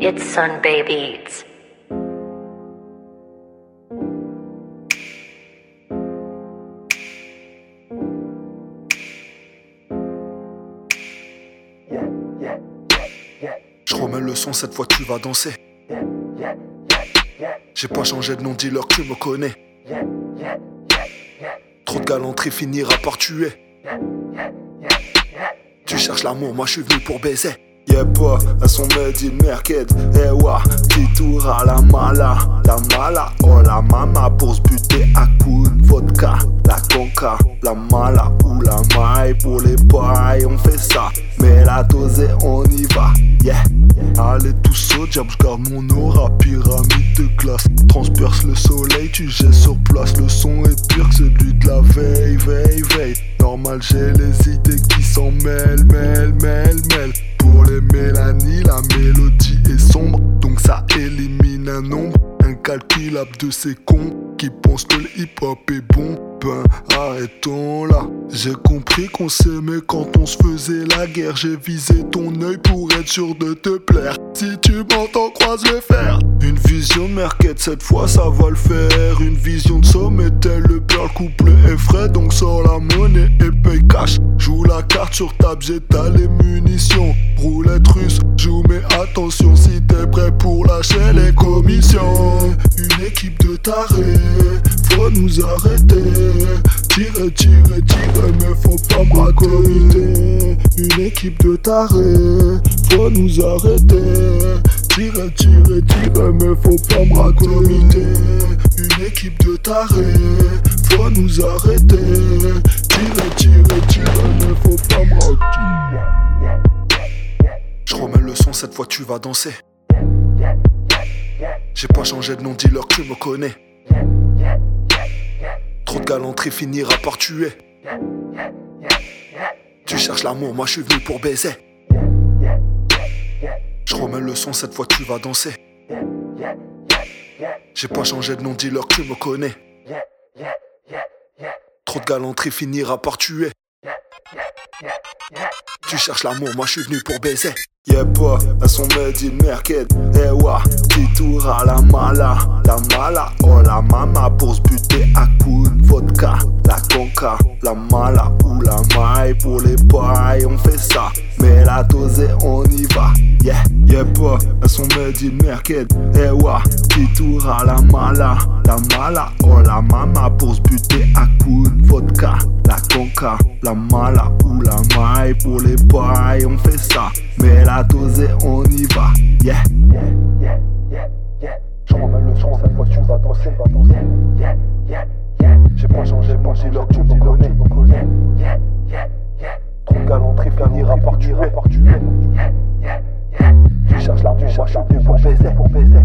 It's Sun. Je remets le son, cette fois tu vas danser. J'ai pas changé de nom, dis-leur que tu me connais. Trop de galanterie finira par tuer. Tu cherches l'amour, moi je suis venu pour baiser. Y'a pas, elles sont made in merked. Eh wa, qui tourne la mala? La mala, oh la mama pour se buter à coups de vodka. La conca, la mala ou la maille pour les pailles, on fait ça. Mais la dose on y va, yeah. Allez tous au diable, j'garde mon aura, pyramide de glace. Transperce le soleil, tu jettes sur place. Le son est pire que celui de la veille, veille, veille. Normal, j'ai les idées qui s'en mêlent, mêlent, mêlent, mêlent. Pour les mélanies, la mélodie est sombre, donc ça élimine un nombre incalculable de ces cons qui pensent que le hip-hop est bon. Arrêtons là. J'ai compris qu'on s'aimait quand on se faisait la guerre. J'ai visé ton œil pour être sûr de te plaire. Si tu m'entends, croise le fer. Une vision de merquette, cette fois ça va le faire. Une vision de sommet, tel le père, le couple est frais. Donc sors la monnaie et paye cash. Joue la carte sur table, j'étale les munitions. Roulette russe, joue mais attention si t'es prêt pour lâcher les commissions. Une équipe de tarés, faut nous arrêter. Tirer, tirer, tirer, mais faut pas me raconter. Une équipe de tarés, faut nous arrêter. Tirer, tirer, tirer, mais faut pas me raconter. Une équipe de tarés, faut nous arrêter. Tirer, tirer, tirer, mais faut pas me raconter. Je remets le son, cette fois tu vas danser. J'ai pas changé de nom, dis-leur que tu me connais. Trop de galanterie finira par tuer. Tu cherches l'amour, moi je suis venu pour baiser. Je remets le son, cette fois tu vas danser. J'ai pas changé de nom, dis-leur que tu me connais. Trop de galanterie finira par tuer. Tu cherches l'amour, moi je suis venu pour baiser. Y'a pas, elles sont made in merked. Eh wa, qui tourne à la mala. La mala, oh la mama pour se buter La mala ou la maille pour les pailles, on fait ça. Mais la dose on y va, yeah. Y'a pas, elles sont made in merked. Eh wa, qui tourne à la mala? La mala, oh la mama pour se buter à coups de vodka. La conca, la mala ou la maille pour les pailles, on fait ça. Mais la dose on y va, yeah. Changé, moi j'ai leur tu me connais. Trop galanterie finira par tuer. Tu cherches je suis venu pour baiser, pour baiser.